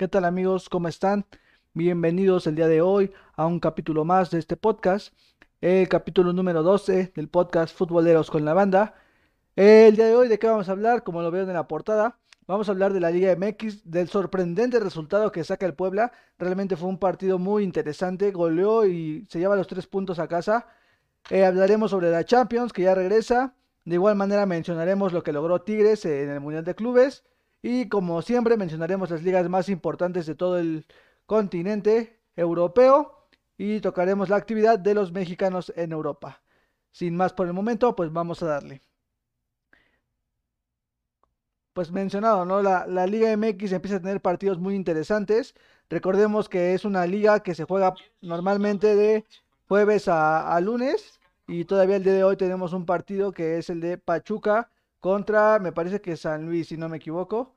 ¿Qué tal amigos? ¿Cómo están? Bienvenidos el día de hoy a un capítulo más de este podcast, el capítulo número 12 del podcast Futboleros con la Banda. El día de hoy, ¿de qué vamos a hablar? Como lo veo en la portada, vamos a hablar de la Liga MX, del sorprendente resultado que saca el Puebla. Realmente fue un partido muy interesante, goleó y se lleva los tres puntos a casa. Eh, hablaremos sobre la Champions, que ya regresa. De igual manera mencionaremos lo que logró Tigres en el Mundial de Clubes. Y como siempre mencionaremos las ligas más importantes de todo el continente europeo y tocaremos la actividad de los mexicanos en Europa. Sin más por el momento, pues vamos a darle. Pues mencionado, ¿no? La, la Liga MX empieza a tener partidos muy interesantes. Recordemos que es una liga que se juega normalmente de jueves a, a lunes y todavía el día de hoy tenemos un partido que es el de Pachuca contra, me parece que San Luis, si no me equivoco.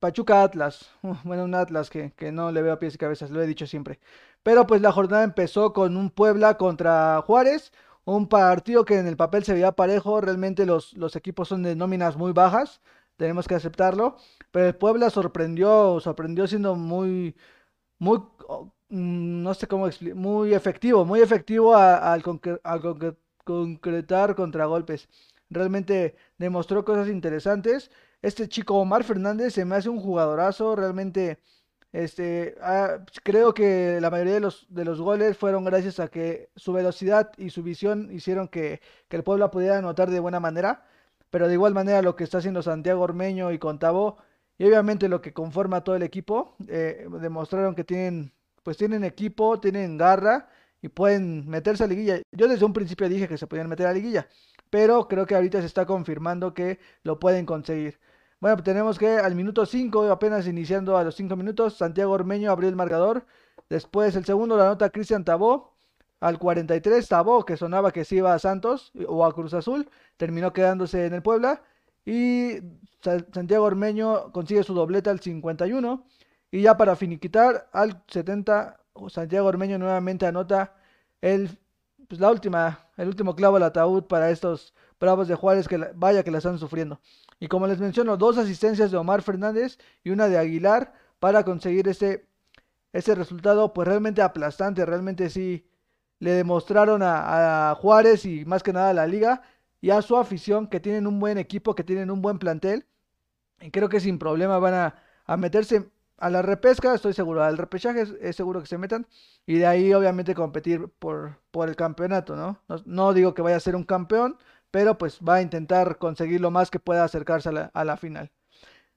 Pachuca Atlas. bueno, un Atlas que, no le veo pies y cabezas, lo he dicho siempre. Pero pues la jornada empezó con un Puebla contra Juárez. Un partido que en el papel se veía parejo. Realmente los, los equipos son de nóminas muy bajas. Tenemos que aceptarlo. Pero el Puebla sorprendió, sorprendió siendo muy, muy, mm, no sé cómo muy efectivo, muy efectivo al concretar contragolpes realmente demostró cosas interesantes. Este chico Omar Fernández se me hace un jugadorazo, realmente este, ah, creo que la mayoría de los, de los goles fueron gracias a que su velocidad y su visión hicieron que, el pueblo pudiera anotar de buena manera, pero de igual manera lo que está haciendo Santiago Ormeño y Contabo, y obviamente lo que conforma todo el equipo, eh, demostraron que tienen, pues tienen equipo, tienen garra y pueden meterse a liguilla. Yo desde un principio dije que se podían meter a liguilla pero creo que ahorita se está confirmando que lo pueden conseguir. Bueno, tenemos que al minuto 5, apenas iniciando a los 5 minutos, Santiago Ormeño abrió el marcador. Después el segundo la nota Cristian Tabó. Al 43, Tabó, que sonaba que se iba a Santos o a Cruz Azul, terminó quedándose en el Puebla. Y Santiago Ormeño consigue su dobleta al 51. Y ya para finiquitar, al 70, Santiago Ormeño nuevamente anota el pues la última, el último clavo al ataúd para estos Bravos de Juárez que vaya que la están sufriendo. Y como les menciono, dos asistencias de Omar Fernández y una de Aguilar para conseguir ese, ese resultado pues realmente aplastante, realmente sí le demostraron a, a Juárez y más que nada a la liga y a su afición que tienen un buen equipo, que tienen un buen plantel y creo que sin problema van a, a meterse a la repesca, estoy seguro, al repechaje es, seguro que se metan y de ahí obviamente competir por, por el campeonato, ¿no? ¿no? digo que vaya a ser un campeón, pero pues va a intentar conseguir lo más que pueda acercarse a la, final.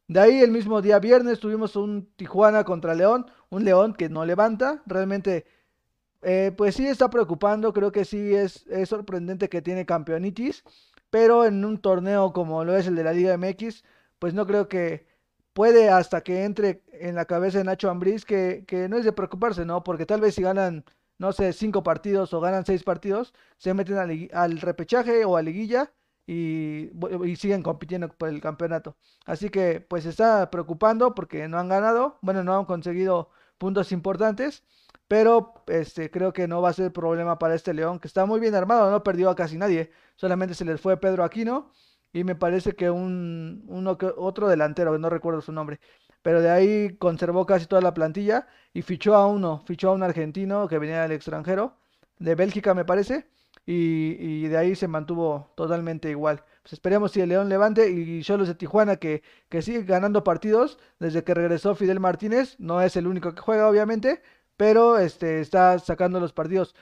De ahí el mismo día viernes tuvimos un Tijuana contra León, un León que no levanta, realmente eh, pues sí está preocupando, creo que sí es, es sorprendente que tiene campeonitis, pero en un torneo como lo es el de la Liga MX, pues no creo que puede hasta que entre en la cabeza de Nacho Ambriz que, que no es de preocuparse, ¿no? Porque tal vez si ganan, no sé, cinco partidos o ganan seis partidos, se meten al, repechaje o a liguilla y, y, siguen compitiendo por el campeonato. Así que pues se está preocupando porque no han ganado, bueno, no han conseguido puntos importantes, pero este creo que no va a ser problema para este León que está muy bien armado, no perdió a casi nadie, solamente se les fue Pedro Aquino y me parece que un uno otro delantero, no recuerdo su nombre, pero de ahí conservó casi toda la plantilla y fichó a uno, fichó a un argentino que venía del extranjero, de Bélgica me parece, y, de ahí se mantuvo totalmente igual. Pues esperemos si el León levante y los de Tijuana que, que sigue ganando partidos desde que regresó Fidel Martínez, no es el único que juega obviamente, pero este, está sacando los partidos.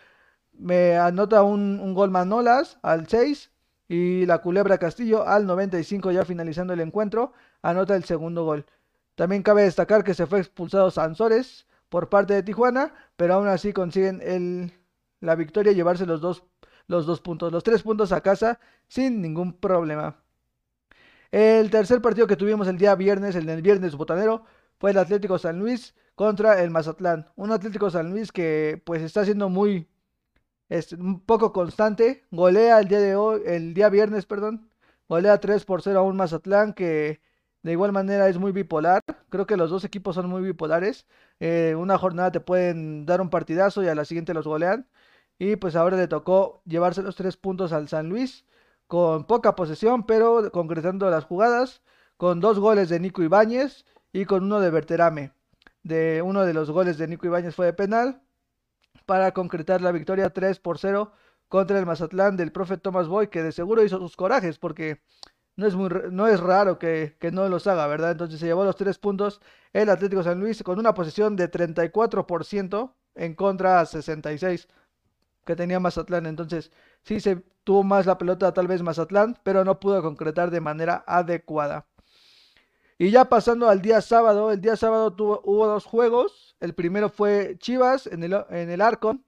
Me anota un, un gol Manolas al 6 y la Culebra Castillo al 95 ya finalizando el encuentro anota el segundo gol. También cabe destacar que se fue expulsado Sansores por parte de Tijuana, pero aún así consiguen el, la victoria y llevarse los dos, los dos puntos, los tres puntos a casa sin ningún problema. El tercer partido que tuvimos el día viernes, el del viernes botanero, fue el Atlético San Luis contra el Mazatlán. Un Atlético San Luis que pues está siendo muy, es un poco constante. Golea el día de hoy, el día viernes, perdón. Golea 3 por 0 a un Mazatlán que de igual manera es muy bipolar. Creo que los dos equipos son muy bipolares. Eh, una jornada te pueden dar un partidazo y a la siguiente los golean. Y pues ahora le tocó llevarse los tres puntos al San Luis con poca posesión, pero concretando las jugadas, con dos goles de Nico Ibáñez y con uno de Berterame. De uno de los goles de Nico Ibáñez fue de penal para concretar la victoria 3 por 0 contra el Mazatlán del profe Thomas Boy, que de seguro hizo sus corajes, porque no es, muy, no es raro que, que, no los haga, ¿verdad? Entonces se llevó los tres puntos el Atlético San Luis con una posición de 34% en contra a 66% que tenía Mazatlán. Entonces sí se tuvo más la pelota tal vez Mazatlán, pero no pudo concretar de manera adecuada. Y ya pasando al día sábado, el día sábado tuvo, hubo dos juegos. El primero fue Chivas en el, en el Arcon.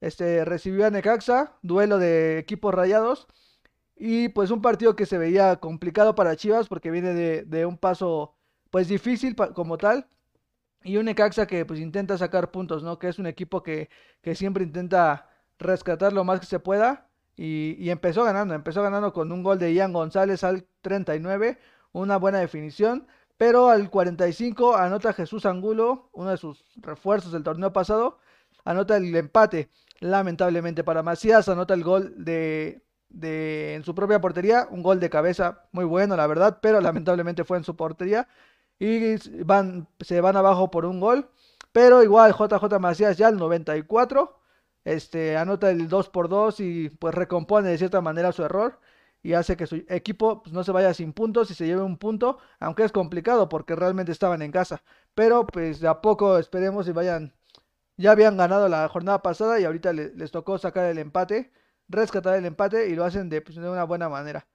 Este, recibió a Necaxa, duelo de equipos rayados. Y pues un partido que se veía complicado para Chivas porque viene de, un paso pues difícil como tal. Y un Necaxa que pues intenta sacar puntos, ¿no? Que es un equipo que, que siempre intenta rescatar lo más que se pueda. Y, y, empezó ganando, empezó ganando con un gol de Ian González al 39, una buena definición. Pero al 45 anota Jesús Angulo, uno de sus refuerzos del torneo pasado, anota el empate. Lamentablemente para Macías anota el gol de, de, en su propia portería, un gol de cabeza muy bueno, la verdad, pero lamentablemente fue en su portería y van, se van abajo por un gol. Pero igual JJ Macías ya al 94 este, anota el 2 por 2 y pues recompone de cierta manera su error y hace que su equipo pues, no se vaya sin puntos y se lleve un punto, aunque es complicado porque realmente estaban en casa. Pero pues de a poco esperemos y vayan, ya habían ganado la jornada pasada y ahorita les, tocó sacar el empate, rescatar el empate y lo hacen de, pues, de una buena manera.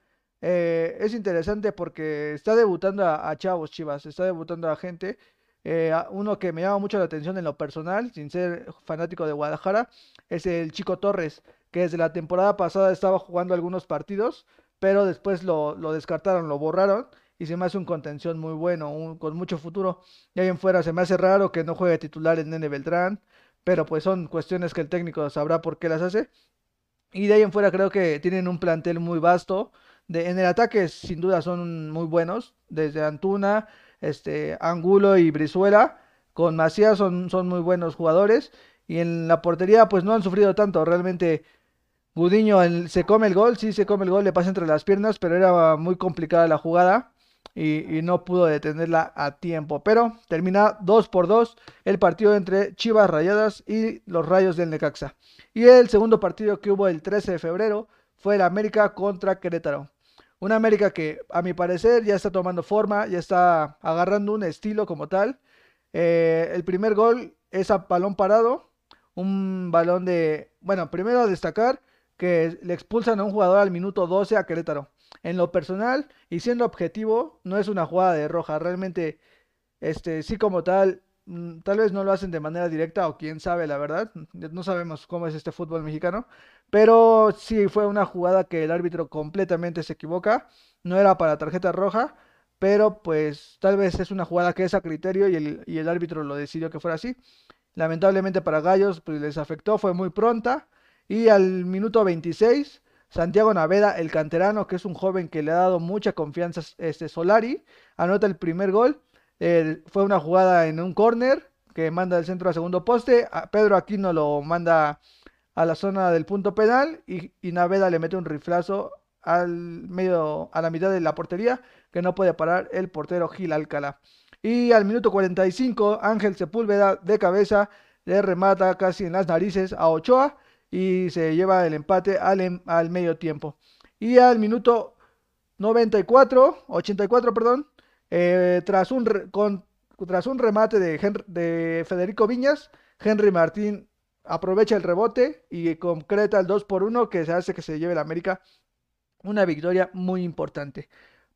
Eh, es interesante porque está debutando a, chavos Chivas, está debutando a gente. Eh, uno que me llama mucho la atención en lo personal, sin ser fanático de Guadalajara, es el Chico Torres, que desde la temporada pasada estaba jugando algunos partidos, pero después lo, descartaron, lo borraron y se me hace un contención muy bueno, con mucho futuro. Y ahí en fuera se me hace raro que no juegue titular en Nene Beltrán, pero pues son cuestiones que el técnico sabrá por qué las hace. Y de ahí en fuera creo que tienen un plantel muy vasto. De, en el ataque sin duda son muy buenos, desde Antuna, este, Angulo y Brizuela. Con Macías son, son muy buenos jugadores. Y en la portería pues no han sufrido tanto. Realmente Gudiño se come el gol, sí se come el gol, le pasa entre las piernas, pero era muy complicada la jugada y, no pudo detenerla a tiempo. Pero termina 2 por 2 el partido entre Chivas Rayadas y los Rayos del Necaxa. Y el segundo partido que hubo el 13 de febrero fue el América contra Querétaro. Una América que a mi parecer ya está tomando forma, ya está agarrando un estilo como tal. Eh, el primer gol es a balón parado, un balón de, bueno, primero destacar que le expulsan a un jugador al minuto 12 a Querétaro. En lo personal y siendo objetivo, no es una jugada de roja, realmente, este, sí como tal, mm, tal vez no lo hacen de manera directa o quién sabe la verdad, no sabemos cómo es este fútbol mexicano, pero sí fue una jugada que el árbitro completamente se equivoca, no era para tarjeta roja, pero pues tal vez es una jugada que es a criterio y el, y el árbitro lo decidió que fuera así. Lamentablemente para Gallos pues, les afectó, fue muy pronta. Y al minuto 26, Santiago Naveda, el canterano, que es un joven que le ha dado mucha confianza este Solari, anota el primer gol. fue una jugada en un córner que manda el centro a segundo poste. A Pedro Aquino lo manda a la zona del punto penal y, y, Naveda le mete un riflazo al medio, a la mitad de la portería que no puede parar el portero Gil Alcalá. Y al minuto 45, Ángel Sepúlveda de cabeza le remata casi en las narices a Ochoa y se lleva el empate al, em, al medio tiempo. Y al minuto 94, 84, perdón, eh, tras, un tras un remate de, de Federico Viñas, Henry Martín aprovecha el rebote y concreta el 2 por 1 que se hace que se lleve el América una victoria muy importante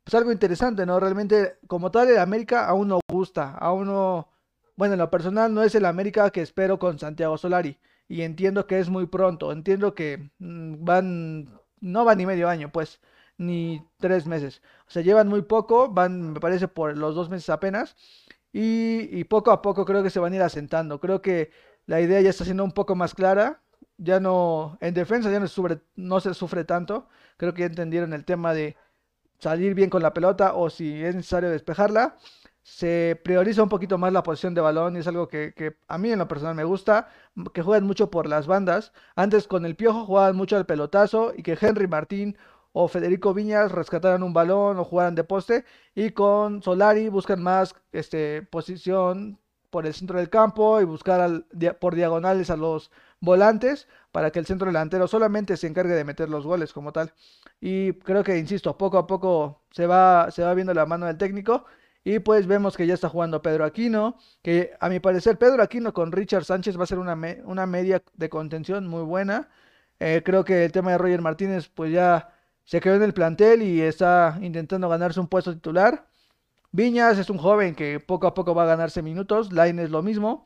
pues algo interesante, ¿no? Realmente, como tal, el América aún no gusta, aún no, bueno, en lo personal no es el América que espero con Santiago Solari. Y entiendo que es muy pronto, entiendo que mm, van, no van ni medio año, pues, ni tres meses. O sea, llevan muy poco, van, me parece, por los dos meses apenas. Y, poco a poco creo que se van a ir asentando. Creo que la idea ya está siendo un poco más clara. Ya no, en defensa ya no, sufre, no se sufre tanto. Creo que ya entendieron el tema de salir bien con la pelota o si es necesario despejarla. Se prioriza un poquito más la posición de balón y es algo que, a mí en lo personal me gusta, que juegan mucho por las bandas. Antes con el Piojo jugaban mucho al pelotazo y que Henry Martín o Federico Viñas rescataran un balón o jugaran de poste y con Solari buscan más este, posición por el centro del campo y buscar por diagonales a los volantes para que el centro delantero solamente se encargue de meter los goles como tal. Y creo que, insisto, poco a poco se va, se va viendo la mano del técnico. Y pues vemos que ya está jugando Pedro Aquino, que a mi parecer Pedro Aquino con Richard Sánchez va a ser una, una media de contención muy buena. Eh, creo que el tema de Roger Martínez pues ya se quedó en el plantel y está intentando ganarse un puesto titular. Viñas es un joven que poco a poco va a ganarse minutos. Line es lo mismo.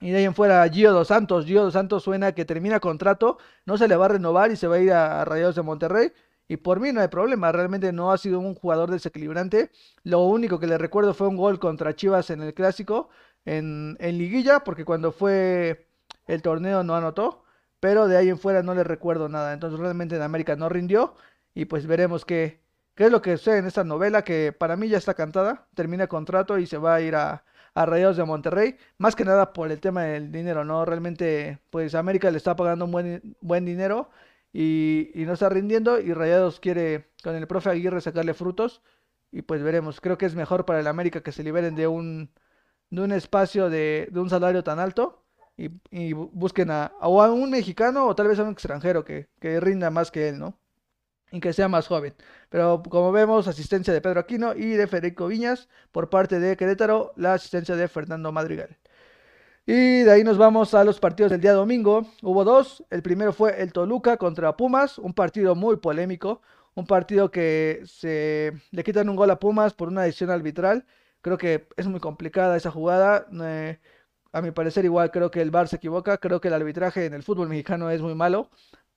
Y de ahí en fuera Gio Dos Santos. Gio Dos Santos suena que termina contrato, no se le va a renovar y se va a ir a, Rayados de Monterrey. Y por mí no hay problema, realmente no ha sido un jugador desequilibrante. Lo único que le recuerdo fue un gol contra Chivas en el clásico, en, en liguilla, porque cuando fue el torneo no anotó. Pero de ahí en fuera no le recuerdo nada. Entonces realmente en América no rindió. Y pues veremos qué, qué es lo que sucede en esta novela que para mí ya está cantada. Termina contrato y se va a ir a, a Rayados de Monterrey, más que nada por el tema del dinero, ¿no? Realmente, pues América le está pagando un buen, buen dinero y, no está rindiendo y Rayados quiere con el profe Aguirre sacarle frutos y pues veremos, creo que es mejor para el América que se liberen de un, de un espacio de, de un salario tan alto y, y busquen a, a, un mexicano o tal vez a un extranjero que, que rinda más que él, ¿no? y que sea más joven. Pero como vemos, asistencia de Pedro Aquino y de Federico Viñas por parte de Querétaro, la asistencia de Fernando Madrigal. Y de ahí nos vamos a los partidos del día domingo. Hubo dos. El primero fue el Toluca contra Pumas, un partido muy polémico, un partido que se le quitan un gol a Pumas por una decisión arbitral. Creo que es muy complicada esa jugada. Eh, a mi parecer igual creo que el VAR se equivoca, creo que el arbitraje en el fútbol mexicano es muy malo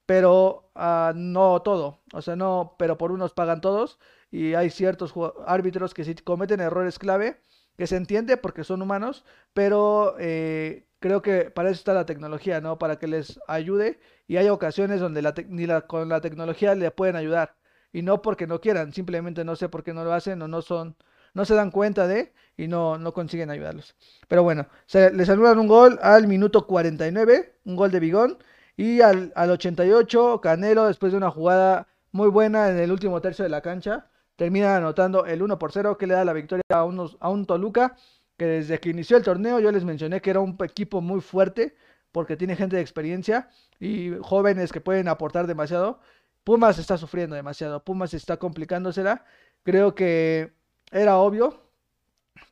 pero ah, no todo, o sea, no, pero por unos pagan todos y hay ciertos árbitros que sí cometen errores clave, que se entiende porque son humanos, pero eh, creo que para eso está la tecnología, ¿no? Para que les ayude y hay ocasiones donde la ni la, con la tecnología le pueden ayudar y no porque no quieran, simplemente no sé por qué no lo hacen o no son no se dan cuenta de y no, no consiguen ayudarlos. Pero bueno, se, les anulan un gol al minuto 49, un gol de Bigón, y al, al 88, Canelo, después de una jugada muy buena en el último tercio de la cancha, termina anotando el 1 por 0 que le da la victoria a, un Toluca que desde que inició el torneo yo les mencioné que era un equipo muy fuerte porque tiene gente de experiencia y jóvenes que pueden aportar demasiado. Pumas está sufriendo demasiado, Pumas está complicándosela. Creo que era obvio,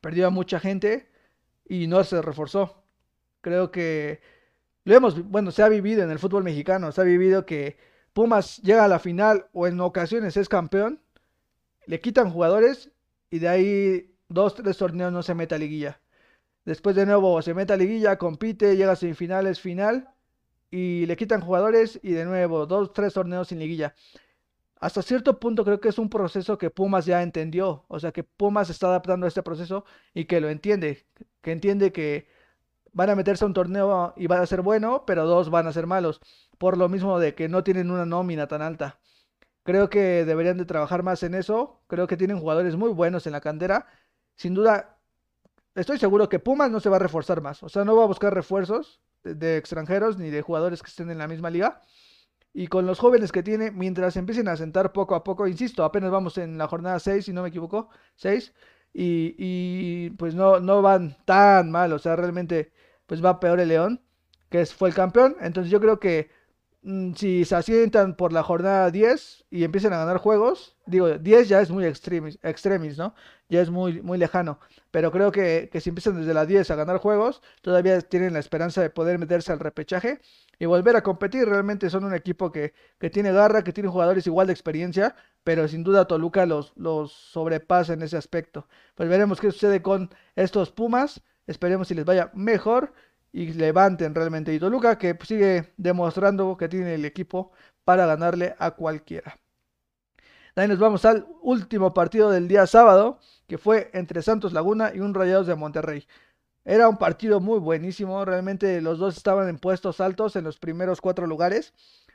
perdió a mucha gente y no se reforzó. Creo que lo hemos, bueno, se ha vivido en el fútbol mexicano, se ha vivido que Pumas llega a la final o en ocasiones es campeón, le quitan jugadores y de ahí dos, tres torneos no se mete a liguilla. Después de nuevo se mete a liguilla, compite, llega a semifinales, final y le quitan jugadores y de nuevo dos, tres torneos sin liguilla. Hasta cierto punto creo que es un proceso que Pumas ya entendió, o sea que Pumas está adaptando a este proceso y que lo entiende, que entiende que van a meterse a un torneo y van a ser bueno, pero dos van a ser malos. Por lo mismo de que no tienen una nómina tan alta. Creo que deberían de trabajar más en eso. Creo que tienen jugadores muy buenos en la cantera. Sin duda, estoy seguro que Pumas no se va a reforzar más. O sea, no va a buscar refuerzos de, extranjeros ni de jugadores que estén en la misma liga. Y con los jóvenes que tiene, mientras empiecen a sentar poco a poco, insisto, apenas vamos en la jornada 6, si no me equivoco, 6, y, y pues no, no van tan mal, o sea, realmente pues va peor el León, que fue el campeón. Entonces yo creo que si se asientan por la jornada 10 y empiezan a ganar juegos, digo, 10 ya es muy extremis, extremis ¿no? Ya es muy, muy lejano. Pero creo que, que si empiezan desde la 10 a ganar juegos, todavía tienen la esperanza de poder meterse al repechaje y volver a competir. Realmente son un equipo que, que tiene garra, que tiene jugadores igual de experiencia, pero sin duda Toluca los, los sobrepasa en ese aspecto. Pues veremos qué sucede con estos Pumas. Esperemos si les vaya mejor y levanten realmente. Y Toluca que sigue demostrando que tiene el equipo para ganarle a cualquiera. Ahí nos vamos al último partido del día sábado, que fue entre Santos Laguna y un Rayados de Monterrey. Era un partido muy buenísimo, realmente los dos estaban en puestos altos en los primeros cuatro lugares.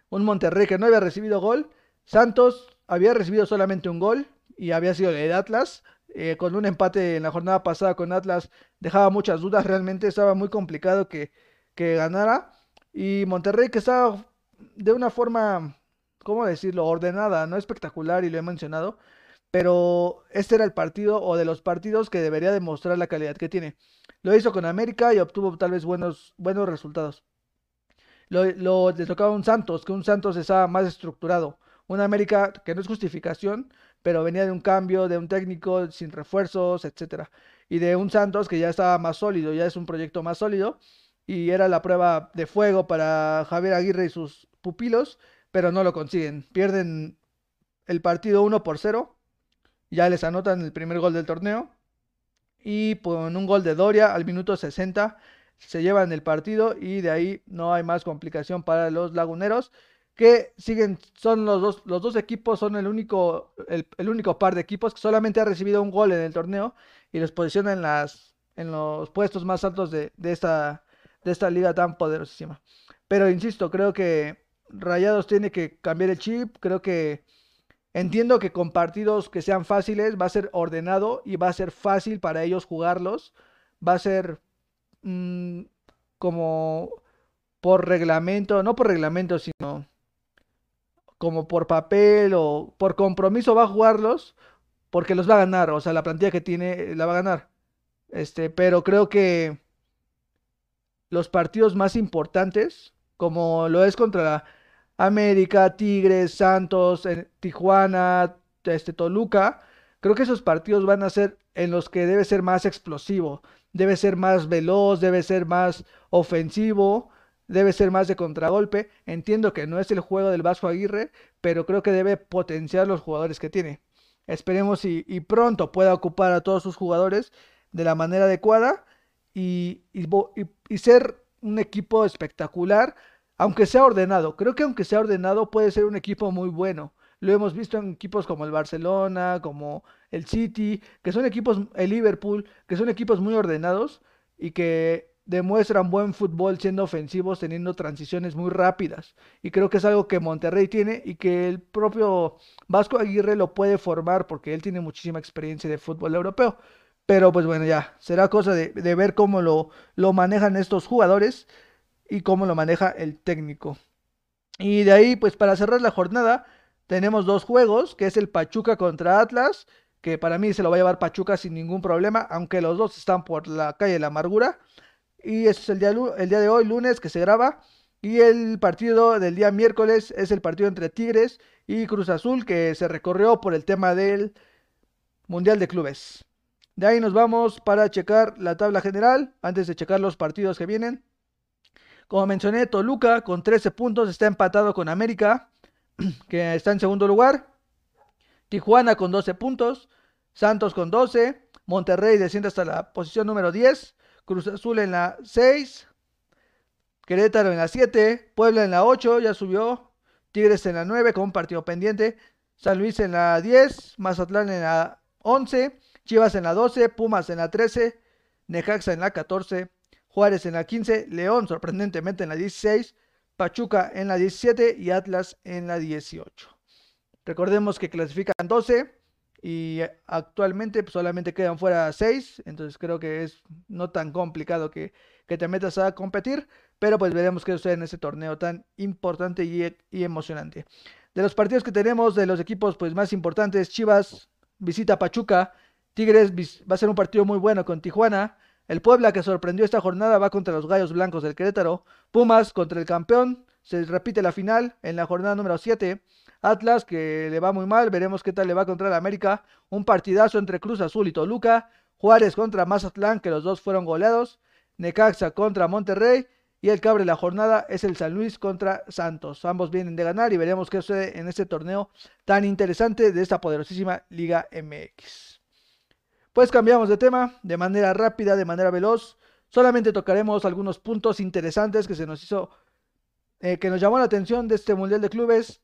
Un Monterrey que no había recibido gol, Santos había recibido solamente un gol y había sido el Atlas, eh, con un empate en la jornada pasada con Atlas dejaba muchas dudas, realmente estaba muy complicado que, que ganara. Y Monterrey que estaba de una forma ¿cómo decirlo? Ordenada, no espectacular y lo he mencionado, pero este era el partido o de los partidos que debería demostrar la calidad que tiene. Lo hizo con América y obtuvo tal vez buenos, buenos resultados. Lo, lo, le tocaba un Santos, que un Santos estaba más estructurado. Un América que no es justificación, pero venía de un cambio, de un técnico sin refuerzos, etcétera. Y de un Santos que ya estaba más sólido, ya es un proyecto más sólido. Y era la prueba de fuego para Javier Aguirre y sus pupilos, pero no lo consiguen. Pierden el partido 1 por 0. Ya les anotan el primer gol del torneo. Y con un gol de Doria al minuto 60 se llevan el partido y de ahí no hay más complicación para los laguneros que siguen, son los dos, los dos equipos, son el único, el, único par de equipos que solamente ha recibido un gol en el torneo y los posiciona en, las, en los puestos más altos de, esta, de esta liga tan poderosísima. Pero insisto, creo que Rayados tiene que cambiar el chip, creo que entiendo que con partidos que sean fáciles va a ser ordenado y va a ser fácil para ellos jugarlos, va a ser mm, como por reglamento, no por reglamento, sino como por papel o por compromiso va a jugarlos porque los va a ganar, o sea, la plantilla que tiene la va a ganar. Este, pero creo que los partidos más importantes, como lo es contra América, Tigres, Santos, Tijuana, este, Toluca, creo que esos partidos van a ser en los que debe ser más explosivo, debe ser más veloz, debe ser más ofensivo debe ser más de contragolpe. Entiendo que no es el juego del Vasco Aguirre, pero creo que debe potenciar los jugadores que tiene. Esperemos y, pronto pueda ocupar a todos sus jugadores de la manera adecuada y, y, ser un equipo espectacular, aunque sea ordenado. Creo que aunque sea ordenado puede ser un equipo muy bueno. Lo hemos visto en equipos como el Barcelona, como el City, que son equipos, el Liverpool, que son equipos muy ordenados y que demuestran buen fútbol siendo ofensivos, teniendo transiciones muy rápidas. Y creo que es algo que Monterrey tiene y que el propio Vasco Aguirre lo puede formar porque él tiene muchísima experiencia de fútbol europeo. Pero pues bueno, ya, será cosa de, ver cómo lo, lo manejan estos jugadores y cómo lo maneja el técnico. Y de ahí, pues para cerrar la jornada, tenemos dos juegos, que es el Pachuca contra Atlas, que para mí se lo va a llevar Pachuca sin ningún problema, aunque los dos están por la calle de la amargura. Y es el día, el día de hoy, lunes, que se graba. Y el partido del día miércoles es el partido entre Tigres y Cruz Azul, que se recorrió por el tema del Mundial de Clubes. De ahí nos vamos para checar la tabla general, antes de checar los partidos que vienen. Como mencioné, Toluca con 13 puntos está empatado con América, que está en segundo lugar. Tijuana con 12 puntos. Santos con 12. Monterrey desciende hasta la posición número 10. Cruz Azul en la 6, Querétaro en la 7, Puebla en la 8, ya subió, Tigres en la 9 con un partido pendiente, San Luis en la 10, Mazatlán en la 11, Chivas en la 12, Pumas en la 13, Necaxa en la 14, Juárez en la 15, León sorprendentemente en la 16, Pachuca en la 17 y Atlas en la 18. Recordemos que clasifican 12, y actualmente pues, solamente quedan fuera 6, entonces creo que es no tan complicado que, te metas a competir, pero pues veremos qué sucede en este torneo tan importante y, y, emocionante. De los partidos que tenemos, de los equipos pues más importantes, Chivas visita Pachuca, Tigres va a ser un partido muy bueno con Tijuana, el Puebla que sorprendió esta jornada va contra los Gallos Blancos del Querétaro, Pumas contra el campeón, se repite la final en la jornada número 7, Atlas, que le va muy mal, veremos qué tal le va contra el América. Un partidazo entre Cruz Azul y Toluca. Juárez contra Mazatlán, que los dos fueron goleados. Necaxa contra Monterrey. Y el cabre de la jornada es el San Luis contra Santos. Ambos vienen de ganar y veremos qué sucede en este torneo tan interesante de esta poderosísima Liga MX. Pues cambiamos de tema de manera rápida, de manera veloz. Solamente tocaremos algunos puntos interesantes que se nos hizo, eh, que nos llamó la atención de este Mundial de Clubes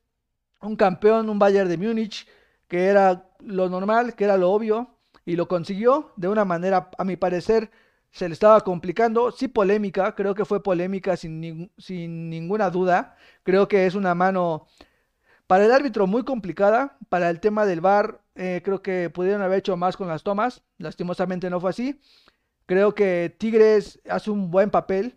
un campeón, un Bayern de Múnich, que era lo normal, que era lo obvio, y lo consiguió de una manera, a mi parecer, se le estaba complicando, sí polémica, creo que fue polémica sin, sin ninguna duda, creo que es una mano para el árbitro muy complicada, para el tema del VAR, eh, creo que pudieron haber hecho más con las tomas, lastimosamente no fue así, creo que Tigres hace un buen papel,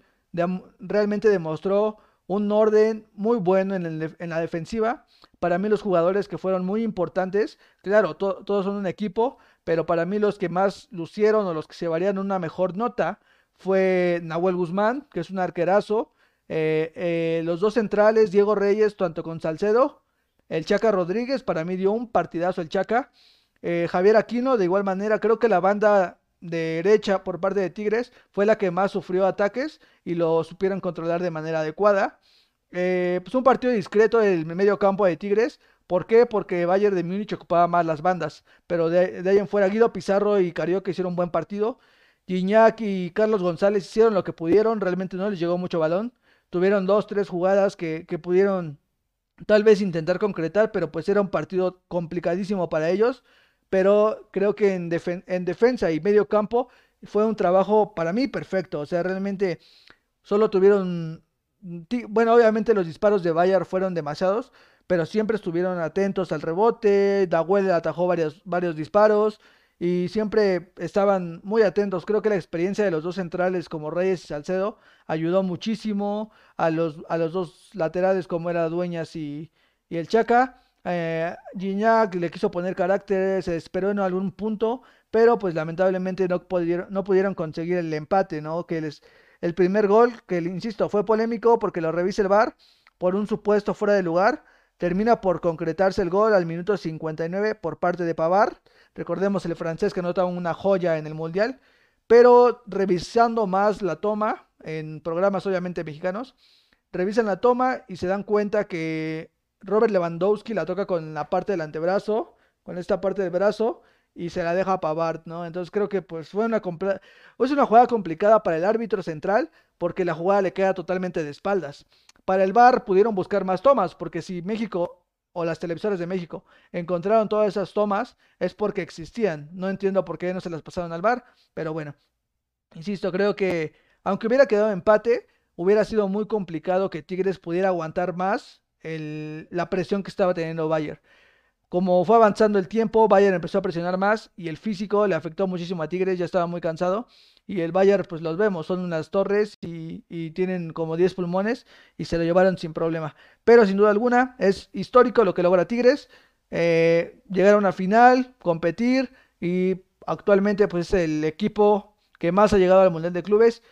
realmente demostró un orden muy bueno en, la defensiva. Para mí los jugadores que fueron muy importantes, claro, todos son un equipo, pero para mí los que más lucieron o los que se varían una mejor nota fue Nahuel Guzmán, que es un arquerazo, eh, eh, los dos centrales, Diego Reyes, tanto con Salcedo, el Chaca Rodríguez, para mí dio un partidazo el Chaca, eh, Javier Aquino, de igual manera, creo que la banda derecha por parte de Tigres fue la que más sufrió ataques y lo supieron controlar de manera adecuada. Pues un partido discreto del medio campo de Tigres. ¿Por qué? Porque Bayern de Múnich ocupaba más las bandas. Pero de, ahí en fuera, Guido Pizarro y Carioca hicieron un buen partido. Guiñac y Carlos González hicieron lo que pudieron. Realmente no les llegó mucho balón. Tuvieron dos, tres jugadas que, que pudieron tal vez intentar concretar, pero pues era un partido complicadísimo para ellos. Pero creo que en, en defensa y medio campo fue un trabajo para mí perfecto. O sea, realmente solo tuvieron... Bueno, obviamente los disparos de Bayern fueron demasiados, pero siempre estuvieron atentos al rebote. Dahuel atajó varios, varios disparos y siempre estaban muy atentos. Creo que la experiencia de los dos centrales como Reyes y Salcedo ayudó muchísimo a los, a los dos laterales como era Dueñas y, el Chaca. Eh, le quiso poner carácter, se esperó en algún punto, pero pues lamentablemente no pudieron, no pudieron conseguir el empate, ¿no? Que les, el primer gol, que insisto, fue polémico porque lo revisa el VAR por un supuesto fuera de lugar, termina por concretarse el gol al minuto 59 por parte de Pavar Recordemos el francés que anota una joya en el Mundial. Pero revisando más la toma, en programas obviamente mexicanos, revisan la toma y se dan cuenta que Robert Lewandowski la toca con la parte del antebrazo, con esta parte del brazo, y se la deja a Pavard, ¿no? Entonces creo que pues fue una, es una jugada complicada para el árbitro central, porque la jugada le queda totalmente de espaldas. Para el VAR pudieron buscar más tomas, porque si México o las televisoras de México encontraron todas esas tomas, es porque existían. No entiendo por qué no se las pasaron al bar, pero bueno, insisto, creo que aunque hubiera quedado empate, hubiera sido muy complicado que Tigres pudiera aguantar más la presión que estaba teniendo Bayern. Como fue avanzando el tiempo, Bayern empezó a presionar más y el físico le afectó muchísimo a Tigres, ya estaba muy cansado. Y el Bayern, pues los vemos, son unas torres y, tienen como 10 pulmones y se lo llevaron sin problema. Pero sin duda alguna es histórico lo que logra Tigres. Eh, llegar a una final, competir y actualmente pues es el equipo que más ha llegado al Mundial de Clubes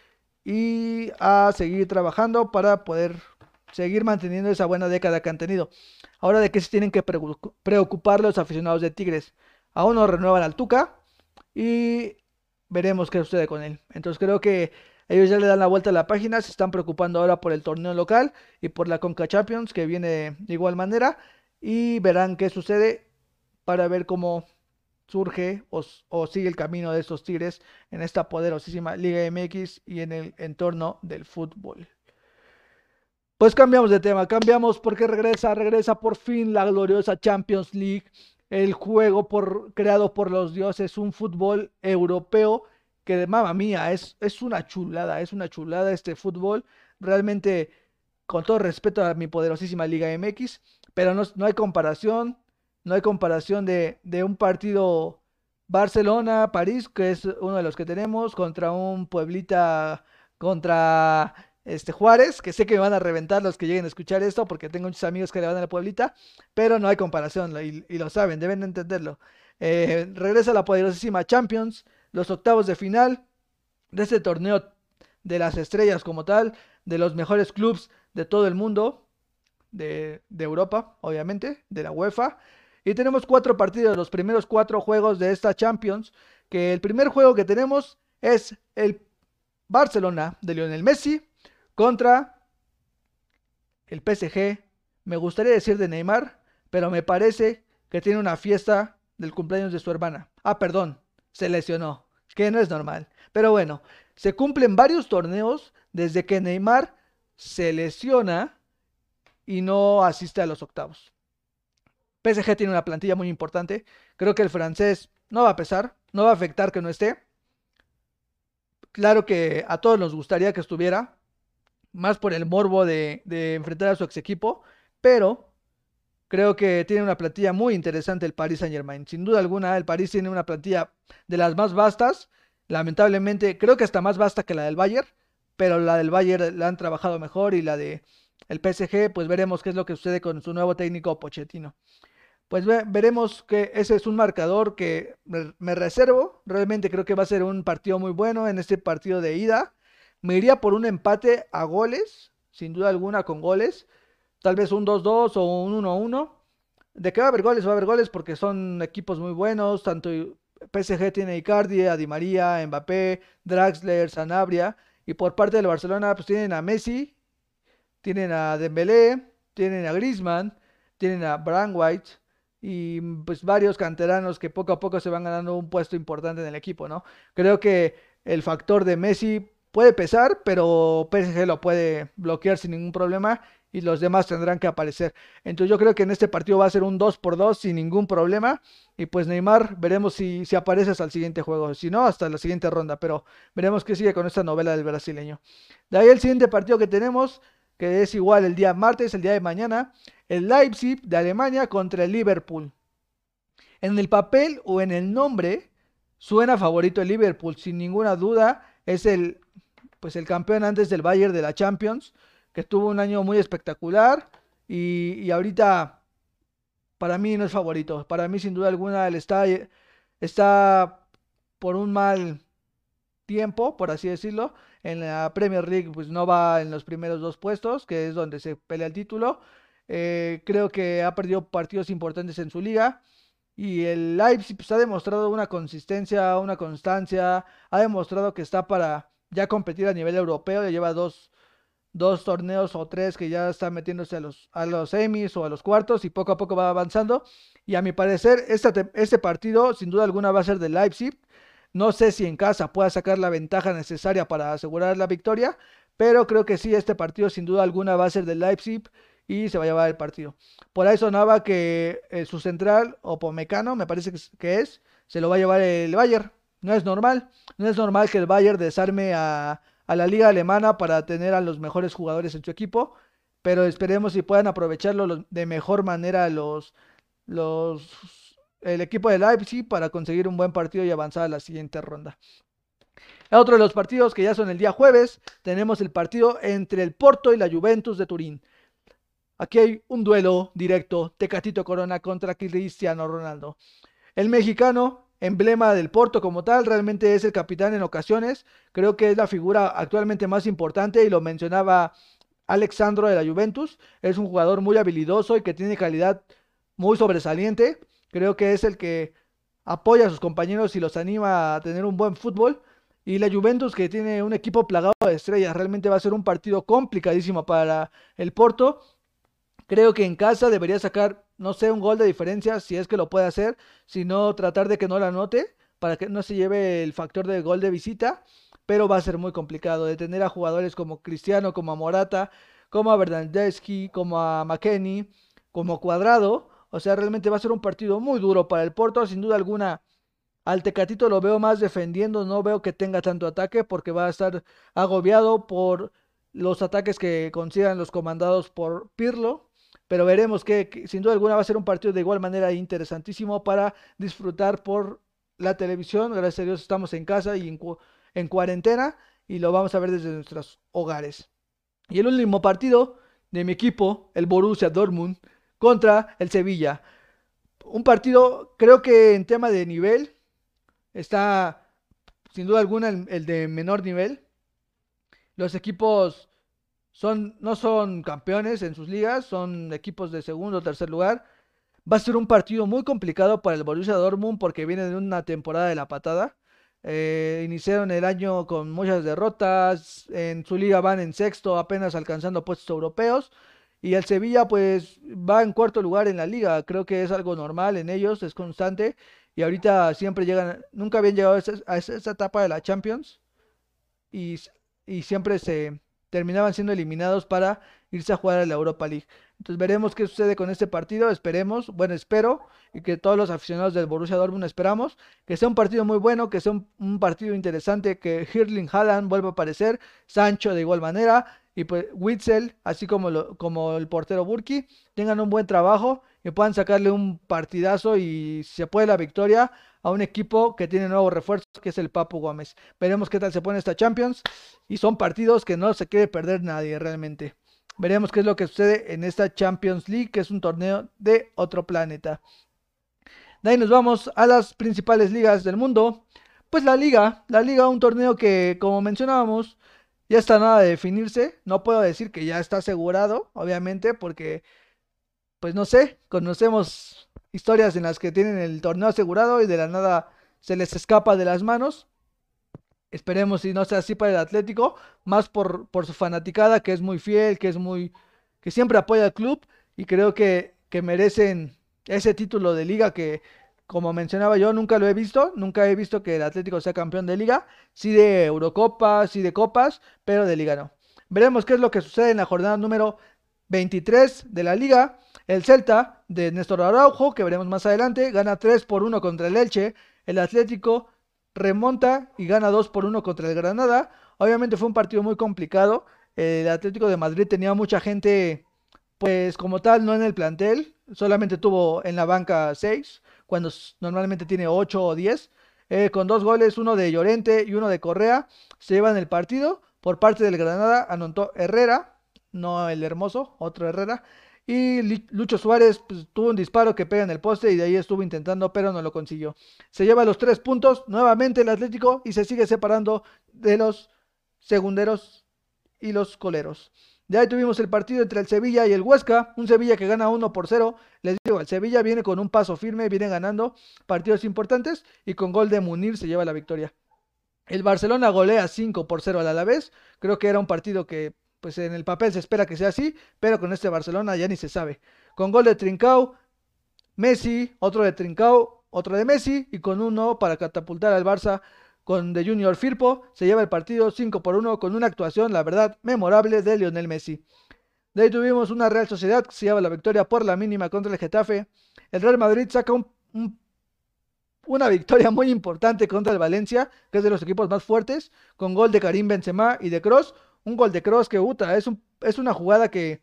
y a seguir trabajando para poder seguir manteniendo esa buena década que han tenido. Ahora de qué se tienen que preocupar los aficionados de Tigres. Aún no renuevan al Tuca y veremos qué sucede con él. Entonces creo que ellos ya le dan la vuelta a la página, se están preocupando ahora por el torneo local y por la Conca Champions que viene de igual manera y verán qué sucede para ver cómo surge o, sigue el camino de estos Tigres en esta poderosísima Liga MX y en el entorno del fútbol. Pues cambiamos de tema, cambiamos porque regresa, regresa por fin la gloriosa Champions League, el juego por, creado por los dioses, un fútbol europeo que de mamá mía, es, es una chulada, es una chulada este fútbol, realmente con todo respeto a mi poderosísima Liga MX, pero no, no hay comparación, no hay comparación de, de un partido Barcelona-París, que es uno de los que tenemos, contra un Pueblita, contra este, Juárez, que sé que me van a reventar los que lleguen a escuchar esto, porque tengo muchos amigos que le van a la Pueblita, pero no hay comparación, y, lo saben, deben entenderlo. Eh, regresa la poderosísima Champions, los octavos de final de este torneo de las estrellas como tal, de los mejores clubes de todo el mundo, de, de Europa, obviamente, de la UEFA. Y tenemos cuatro partidos, los primeros cuatro juegos de esta Champions, que el primer juego que tenemos es el Barcelona de Lionel Messi contra el PSG. Me gustaría decir de Neymar, pero me parece que tiene una fiesta del cumpleaños de su hermana. Ah, perdón, se lesionó, que no es normal. Pero bueno, se cumplen varios torneos desde que Neymar se lesiona y no asiste a los octavos. PSG tiene una plantilla muy importante. Creo que el francés no va a pesar, no va a afectar que no esté. Claro que a todos nos gustaría que estuviera, más por el morbo de, enfrentar a su ex equipo, pero creo que tiene una plantilla muy interesante el Paris Saint Germain. Sin duda alguna, el Paris tiene una plantilla de las más vastas. Lamentablemente, creo que hasta más vasta que la del Bayern, pero la del Bayern la han trabajado mejor y la de el PSG, pues veremos qué es lo que sucede con su nuevo técnico Pochettino. Pues veremos que ese es un marcador que me, reservo. Realmente creo que va a ser un partido muy bueno en este partido de ida. Me iría por un empate a goles, sin duda alguna con goles. Tal vez un 2-2 o un 1-1. De que va a haber goles, va a haber goles porque son equipos muy buenos. Tanto PSG tiene Icardi, a Di María, Mbappé, Draxler, Sanabria. Y por parte del Barcelona, pues tienen a Messi, tienen a Dembélé, tienen a Griezmann, tienen a White y pues varios canteranos que poco a poco se van ganando un puesto importante en el equipo, ¿no? Creo que el factor de Messi puede pesar, pero PSG lo puede bloquear sin ningún problema y los demás tendrán que aparecer. Entonces yo creo que en este partido va a ser un 2 por 2 sin ningún problema. Y pues Neymar, veremos si, si aparece hasta el siguiente juego. Si no, hasta la siguiente ronda. Pero veremos qué sigue con esta novela del brasileño. De ahí el siguiente partido que tenemos, que es igual el día martes, el día de mañana, el Leipzig de Alemania contra el Liverpool. En el papel o en el nombre suena favorito el Liverpool, sin ninguna duda. Es el, pues el campeón antes del Bayern de la Champions que tuvo un año muy espectacular y, ahorita para mí no es favorito. Para mí sin duda alguna él está, está por un mal tiempo, por así decirlo. En la Premier League pues no va en los primeros dos puestos, que es donde se pelea el título. Eh, creo que ha perdido partidos importantes en su liga. Y el Leipzig pues, ha demostrado una consistencia, una constancia. Ha demostrado que está para ya competir a nivel europeo. Ya lleva dos, dos torneos o tres que ya está metiéndose a los, a los semis o a los cuartos y poco a poco va avanzando. Y a mi parecer, este, este partido sin duda alguna va a ser de Leipzig. No sé si en casa pueda sacar la ventaja necesaria para asegurar la victoria, pero creo que sí, este partido sin duda alguna va a ser de Leipzig y se va a llevar el partido. Por ahí sonaba que eh, su central, o Pomecano, me parece que es, se lo va a llevar el Bayern. No es normal, no es normal que el Bayern desarme a, a la liga alemana para tener a los mejores jugadores en su equipo, pero esperemos si puedan aprovecharlo de mejor manera los, los, el equipo de Leipzig para conseguir un buen partido y avanzar a la siguiente ronda. Otro de los partidos que ya son el día jueves, tenemos el partido entre el Porto y la Juventus de Turín. Aquí hay un duelo directo, Tecatito Corona contra Cristiano Ronaldo. El mexicano emblema del Porto como tal, realmente es el capitán en ocasiones, creo que es la figura actualmente más importante y lo mencionaba Alexandro de la Juventus, es un jugador muy habilidoso y que tiene calidad muy sobresaliente, creo que es el que apoya a sus compañeros y los anima a tener un buen fútbol. Y la Juventus que tiene un equipo plagado de estrellas, realmente va a ser un partido complicadísimo para el Porto. Creo que en casa debería sacar no sé, un gol de diferencia, si es que lo puede hacer, sino tratar de que no la anote, para que no se lleve el factor de gol de visita, pero va a ser muy complicado detener a jugadores como Cristiano, como a Morata, como a Bernardeschi, como a McKenny, como Cuadrado, o sea, realmente va a ser un partido muy duro para el Porto, sin duda alguna. Al Tecatito lo veo más defendiendo, no veo que tenga tanto ataque porque va a estar agobiado por los ataques que consigan los comandados por Pirlo pero veremos que, sin duda alguna va a ser un partido de igual manera interesantísimo para disfrutar por la televisión. Gracias a Dios estamos en casa y en, cuarentena y lo vamos a ver desde nuestros hogares. Y el último partido de mi equipo, el Borussia Dortmund, contra el Sevilla. Un partido, creo que en tema de nivel, está sin duda alguna el de menor nivel. Los equipos son, no son campeones en sus ligas, son equipos de segundo o tercer lugar. Va a ser un partido muy complicado para el Borussia Dortmund porque viene de una temporada de la patada. Eh, iniciaron el año con muchas derrotas, en su liga van en sexto, apenas alcanzando puestos europeos. Y el Sevilla pues va en cuarto lugar en la liga, creo que es algo normal en ellos, es constante. Y ahorita siempre llegan, nunca habían llegado a esa, etapa de la Champions. Y, y siempre se, terminaban siendo eliminados para irse a jugar a la Europa League. Entonces veremos qué sucede con este partido, esperemos, bueno, espero y que todos los aficionados del Borussia Dortmund esperamos que sea un partido muy bueno, que sea un, partido interesante, que Hirling Haaland vuelva a aparecer, Sancho de igual manera y pues Witzel, así como, como el portero Burki, tengan un buen trabajo y puedan sacarle un partidazo y si se puede la victoria a un equipo que tiene nuevos refuerzos, que es el Papu Gómez. Veremos qué tal se pone esta Champions. Y son partidos que no se quiere perder nadie realmente. Veremos qué es lo que sucede en esta Champions League, que es un torneo de otro planeta. De ahí nos vamos a las principales ligas del mundo. Pues la liga, la liga, un torneo que, como mencionábamos, ya está nada de definirse. No puedo decir que ya está asegurado, obviamente, porque, pues no sé, conocemos historias en las que tienen el torneo asegurado y de la nada se les escapa de las manos. Esperemos si no sea así para el Atlético, más por, por su fanaticada, que es muy fiel, que es muy, que siempre apoya al club y creo que, que merecen ese título de liga que, como mencionaba yo, nunca lo he visto, nunca he visto que el Atlético sea campeón de liga, sí de Eurocopa, sí de copas, pero de liga no. Veremos qué es lo que sucede en la jornada número 23 de la liga. El Celta de Néstor Araujo, que veremos más adelante, gana 3 por 1 contra el Elche. El Atlético remonta y gana 2 por 1 contra el Granada. Obviamente fue un partido muy complicado. El Atlético de Madrid tenía mucha gente, pues como tal, no en el plantel. Solamente tuvo en la banca 6, cuando normalmente tiene 8 o 10. Eh, con dos goles, uno de Llorente y uno de Correa, se llevan el partido. Por parte del Granada anotó Herrera, no el hermoso, otro Herrera. Y Lucho Suárez pues, tuvo un disparo que pega en el poste y de ahí estuvo intentando, pero no lo consiguió. Se lleva los tres puntos nuevamente el Atlético y se sigue separando de los segunderos y los coleros. De ahí tuvimos el partido entre el Sevilla y el Huesca, un Sevilla que gana 1 por 0. Les digo, el Sevilla viene con un paso firme, viene ganando partidos importantes y con gol de Munir se lleva la victoria. El Barcelona golea 5 por 0 al Alavés. Creo que era un partido que pues en el papel se espera que sea así, pero con este Barcelona ya ni se sabe. Con gol de Trincao, Messi, otro de Trincao, otro de Messi y con uno para catapultar al Barça con de Junior Firpo, se lleva el partido 5 por 1 con una actuación, la verdad, memorable de Lionel Messi. De ahí tuvimos una Real Sociedad que se lleva la victoria por la mínima contra el Getafe. El Real Madrid saca una victoria muy importante contra el Valencia, que es de los equipos más fuertes, con gol de Karim Benzema y de Cross, un gol de Cross que Uta, es, es una jugada que,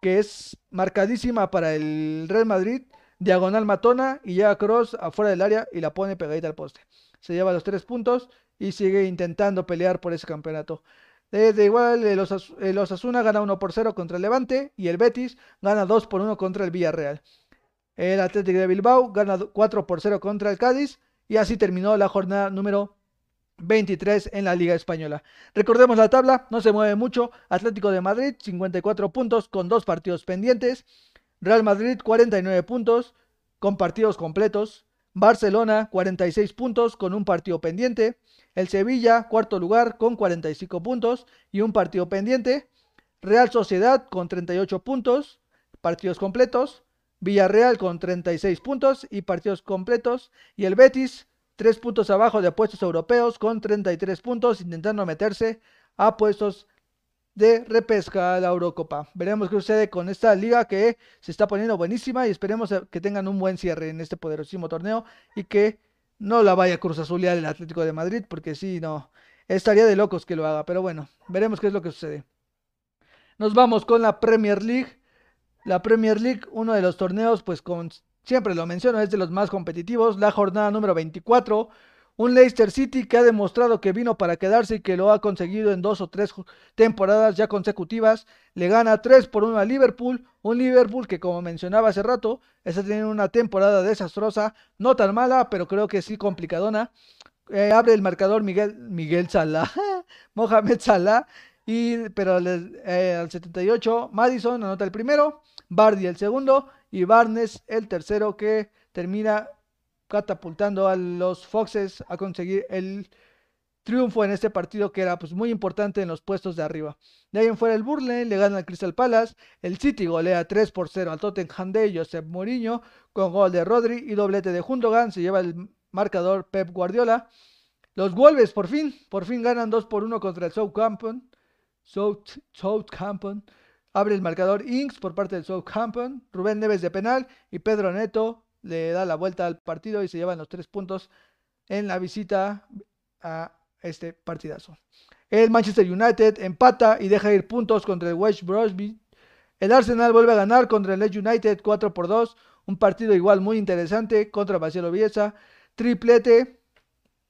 que es marcadísima para el Real Madrid, diagonal matona y llega Cross afuera del área y la pone pegadita al poste. Se lleva los tres puntos y sigue intentando pelear por ese campeonato. De, igual, el, Osasuna gana 1 por 0 contra el Levante y el Betis gana 2 por 1 contra el Villarreal. El Atlético de Bilbao gana 4 por 0 contra el Cádiz y así terminó la jornada número 23 en la Liga Española. Recordemos la tabla, no se mueve mucho. Atlético de Madrid, 54 puntos con dos partidos pendientes. Real Madrid, 49 puntos con partidos completos. Barcelona, 46 puntos con un partido pendiente. El Sevilla, cuarto lugar con 45 puntos y un partido pendiente. Real Sociedad con 38 puntos, partidos completos. Villarreal con 36 puntos y partidos completos. Y el Betis tres puntos abajo de puestos europeos con 33 puntos, intentando meterse a puestos de repesca a la Eurocopa. Veremos qué sucede con esta liga que se está poniendo buenísima y esperemos que tengan un buen cierre en este poderosísimo torneo y que no la vaya a Cruz Azul el Atlético de Madrid, porque si no, estaría de locos que lo haga. Pero bueno, veremos qué es lo que sucede. Nos vamos con la Premier League. La Premier League, uno de los torneos, pues con siempre lo menciono, es de los más competitivos. La jornada número 24, un Leicester City que ha demostrado que vino para quedarse y que lo ha conseguido en dos o tres temporadas ya consecutivas. Le gana 3 por 1 a Liverpool, un Liverpool que como mencionaba hace rato, está teniendo una temporada desastrosa, no tan mala, pero creo que sí complicadona. Eh, abre el marcador Miguel, Miguel Salah, Mohamed Salah, y, pero eh, al 78 Madison anota el primero, Bardi el segundo y Barnes el tercero que termina catapultando a los Foxes a conseguir el triunfo en este partido que era pues muy importante en los puestos de arriba. De ahí en fuera el Burley le gana al Crystal Palace, el City golea 3 por 0 al Tottenham de Josep Mourinho con gol de Rodri y doblete de Jundogan, se lleva el marcador Pep Guardiola. Los Wolves por fin, por fin ganan 2 por 1 contra el Southampton. Southampton. Abre el marcador Inks por parte del Southampton. Rubén Neves de penal y Pedro Neto le da la vuelta al partido y se llevan los tres puntos en la visita a este partidazo. El Manchester United empata y deja ir puntos contra el West Bromwich. El Arsenal vuelve a ganar contra el Leeds United 4 por 2. Un partido igual muy interesante contra Bacelo Bielsa. Triplete,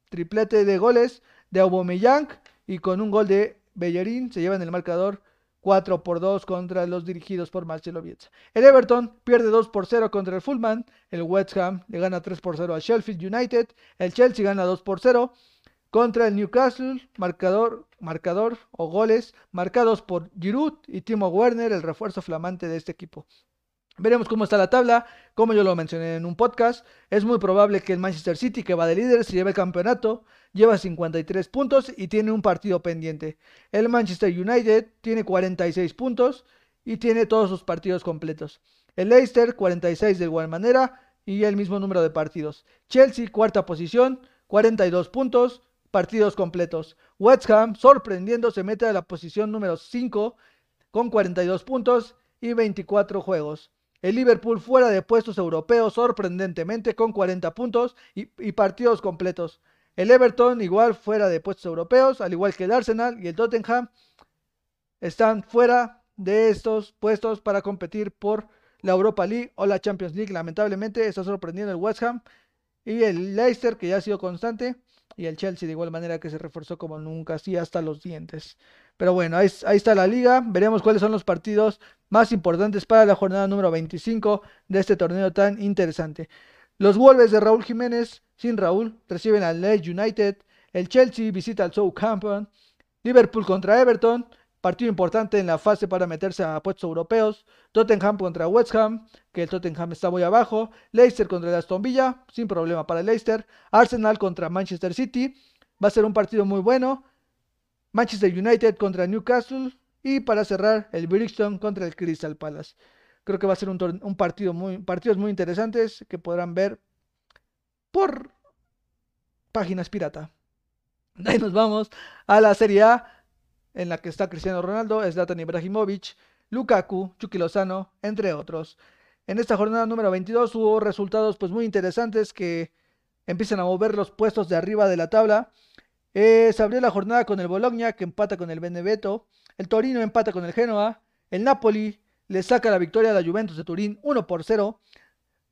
triplete de goles de Aubameyang y con un gol de Bellerín se llevan el marcador 4 por 2 contra los dirigidos por Marcelo Bielsa. El Everton pierde 2 por 0 contra el Fulham. El West Ham le gana 3 por 0 a Sheffield United. El Chelsea gana 2 por 0 contra el Newcastle. Marcador, marcador o goles marcados por Giroud y Timo Werner, el refuerzo flamante de este equipo. Veremos cómo está la tabla. Como yo lo mencioné en un podcast, es muy probable que el Manchester City, que va de líder, se lleve el campeonato. Lleva 53 puntos y tiene un partido pendiente. El Manchester United tiene 46 puntos y tiene todos sus partidos completos. El Leicester 46 de igual manera y el mismo número de partidos. Chelsea cuarta posición, 42 puntos, partidos completos. West Ham sorprendiendo se mete a la posición número 5 con 42 puntos y 24 juegos. El Liverpool fuera de puestos europeos sorprendentemente con 40 puntos y, partidos completos. El Everton igual fuera de puestos europeos, al igual que el Arsenal y el Tottenham, están fuera de estos puestos para competir por la Europa League o la Champions League. Lamentablemente está sorprendiendo el West Ham y el Leicester que ya ha sido constante y el Chelsea de igual manera que se reforzó como nunca, así hasta los dientes. Pero bueno, ahí, está la liga. Veremos cuáles son los partidos más importantes para la jornada número 25 de este torneo tan interesante. Los Wolves de Raúl Jiménez, sin Raúl, reciben al Leeds United. El Chelsea visita al Southampton. Liverpool contra Everton. Partido importante en la fase para meterse a puestos europeos. Tottenham contra West Ham, que el Tottenham está muy abajo. Leicester contra el Aston Villa, sin problema para Leicester. Arsenal contra Manchester City. Va a ser un partido muy bueno. Manchester United contra Newcastle y para cerrar el Brixton contra el Crystal Palace. Creo que va a ser un, partido muy, partidos muy interesantes que podrán ver por páginas pirata. Ahí nos vamos a la Serie A en la que está Cristiano Ronaldo, Zlatan Ibrahimovic, Lukaku, Chucky Lozano, entre otros. En esta jornada número 22 hubo resultados pues muy interesantes que empiezan a mover los puestos de arriba de la tabla. Eh, se abrió la jornada con el Bologna, que empata con el Benevento. El Torino empata con el Genoa. El Napoli le saca la victoria a la Juventus de Turín 1 por 0.